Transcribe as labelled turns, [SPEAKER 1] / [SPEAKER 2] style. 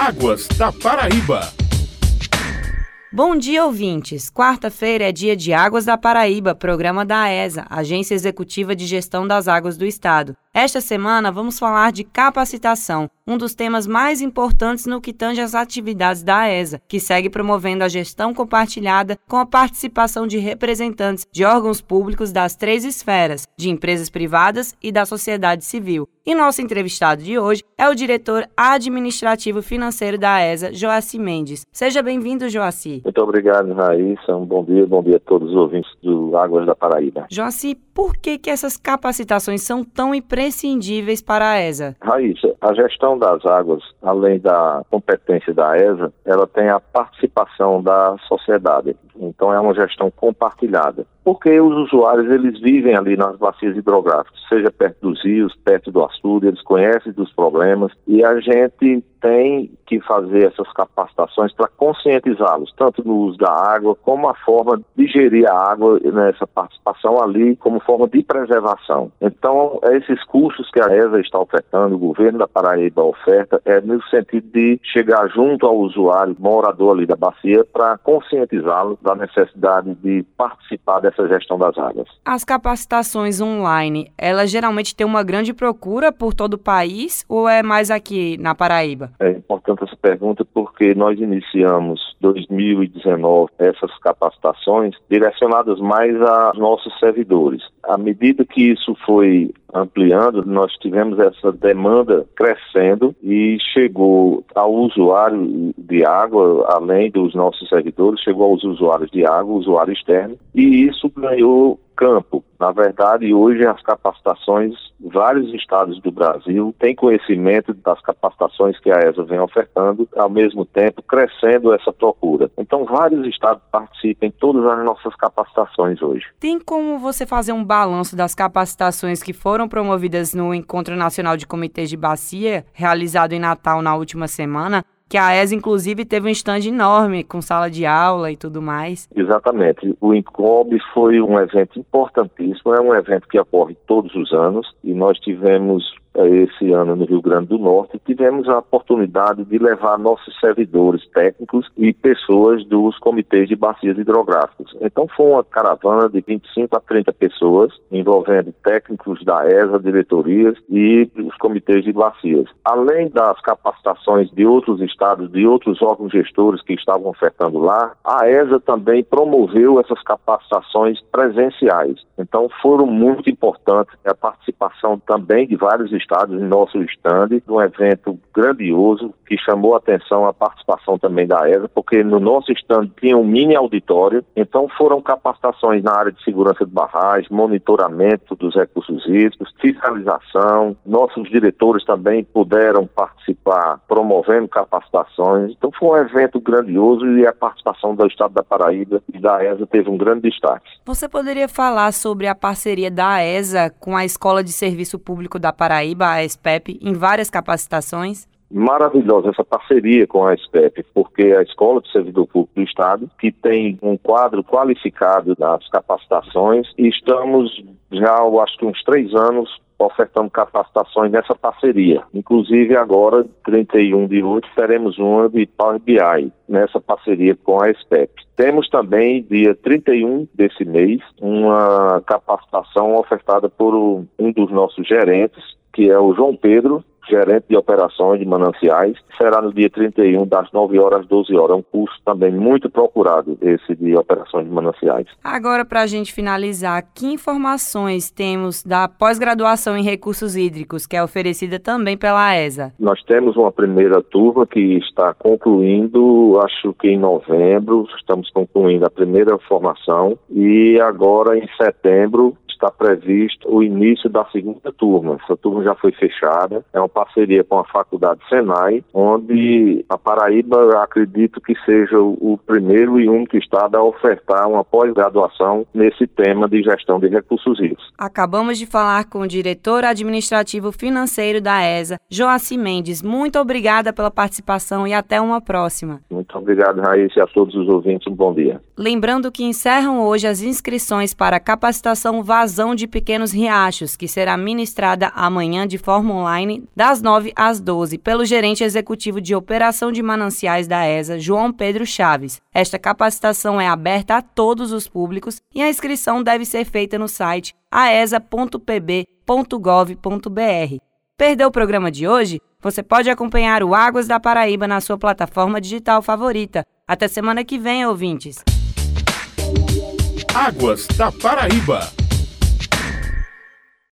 [SPEAKER 1] Águas da Paraíba.
[SPEAKER 2] Bom dia, ouvintes. Quarta-feira é dia de Águas da Paraíba, programa da AESA, Agência Executiva de Gestão das Águas do Estado. Esta semana vamos falar de capacitação, um dos temas mais importantes no que tange às atividades da AESA, que segue promovendo a gestão compartilhada com a participação de representantes de órgãos públicos das três esferas, de empresas privadas e da sociedade civil. E nosso entrevistado de hoje é o diretor administrativo financeiro da AESA, Joaci Mendes. Seja bem-vindo, Joaci.
[SPEAKER 3] Muito obrigado, Raíssa. Um bom dia, bom dia a todos os ouvintes do Águas da Paraíba.
[SPEAKER 2] Joaci, por que, que essas capacitações são tão imprescindíveis para a ESA?
[SPEAKER 3] Raíssa, a gestão das águas, além da competência da ESA, ela tem a participação da sociedade. Então é uma gestão compartilhada. Porque os usuários eles vivem ali nas bacias hidrográficas, seja perto dos rios, perto do açude, eles conhecem dos problemas e a gente tem que fazer essas capacitações para conscientizá-los, tanto no uso da água, como a forma de gerir a água nessa participação ali, como forma de preservação. Então, esses cursos que a ESA está ofertando, o governo da Paraíba oferta, é no sentido de chegar junto ao usuário, morador ali da bacia, para conscientizá-lo da necessidade de participar dessa gestão das águas.
[SPEAKER 2] As capacitações online, elas geralmente têm uma grande procura por todo o país ou é mais aqui na Paraíba?
[SPEAKER 3] É importante essa pergunta porque nós iniciamos 2019 essas capacitações direcionadas mais a nossos servidores. À medida que isso foi ampliando, nós tivemos essa demanda crescendo e chegou ao usuário de água, além dos nossos servidores, chegou aos usuários de água, usuário externo, e isso ganhou campo. Na verdade, hoje as capacitações, vários estados do Brasil têm conhecimento das capacitações que a ESA vem ofertando, ao mesmo tempo crescendo essa procura. Então, vários estados participam em todas as nossas capacitações hoje.
[SPEAKER 2] Tem como você fazer um balanço das capacitações que foram promovidas no Encontro Nacional de Comitês de Bacia, realizado em Natal na última semana? Que a ESA, inclusive, teve um stand enorme, com sala de aula e tudo mais.
[SPEAKER 3] Exatamente. O Incob foi um evento importantíssimo, é um evento que ocorre todos os anos, e nós tivemos esse ano no Rio Grande do Norte, tivemos a oportunidade de levar nossos servidores técnicos e pessoas dos comitês de bacias hidrográficas. Então foi uma caravana de 25 a 30 pessoas, envolvendo técnicos da ESA, diretorias e os comitês de bacias. Além das capacitações de outros estados, de outros órgãos gestores que estavam ofertando lá, a ESA também promoveu essas capacitações presenciais. Então foram muito importantes a participação também de vários estados em nosso estande, um evento grandioso que chamou a atenção a participação também da ESA, porque no nosso estande tinha um mini auditório, então foram capacitações na área de segurança de barragens, monitoramento dos recursos hídricos, fiscalização, nossos diretores também puderam participar promovendo capacitações, então foi um evento grandioso e a participação do estado da Paraíba e da ESA teve um grande destaque.
[SPEAKER 2] Você poderia falar sobre a parceria da ESA com a Escola de Serviço Público da Paraíba Paraíba, a SPEP, em várias capacitações?
[SPEAKER 3] Maravilhosa essa parceria com a SPEP, porque a Escola de Servidor Público do Estado, que tem um quadro qualificado das capacitações, e estamos já, eu acho que uns três anos, ofertando capacitações nessa parceria. Inclusive agora, 31 de outubro, teremos uma de Power BI, nessa parceria com a SPEP. Temos também, dia 31 desse mês, uma capacitação ofertada por um dos nossos gerentes, que é o João Pedro, gerente de operações de mananciais. Será no dia 31, das 9 horas às 12 horas. É um curso também muito procurado, esse de operações de mananciais.
[SPEAKER 2] Agora, para a gente finalizar, que informações temos da pós-graduação em recursos hídricos, que é oferecida também pela ESA?
[SPEAKER 3] Nós temos uma primeira turma que está concluindo, acho que em novembro, estamos concluindo a primeira formação e agora em setembro está previsto o início da segunda turma. Essa turma já foi fechada, é uma parceria com a Faculdade Senai, onde a Paraíba acredito que seja o primeiro e único estado a ofertar uma pós-graduação nesse tema de gestão de recursos hídricos.
[SPEAKER 2] Acabamos de falar com o diretor administrativo financeiro da ESA, Joaci Mendes. Muito obrigada pela participação e até uma próxima.
[SPEAKER 3] Muito obrigado, Raíssa, e a todos os ouvintes. Um bom dia.
[SPEAKER 2] Lembrando que encerram hoje as inscrições para a capacitação Vazão de Pequenos Riachos, que será ministrada amanhã de forma online, das 9 às 12, pelo gerente executivo de operação de mananciais da ESA, João Pedro Chaves. Esta capacitação é aberta a todos os públicos e a inscrição deve ser feita no site aesa.pb.gov.br. Perdeu o programa de hoje? Você pode acompanhar o Águas da Paraíba na sua plataforma digital favorita. Até semana que vem, ouvintes!
[SPEAKER 1] Águas da Paraíba.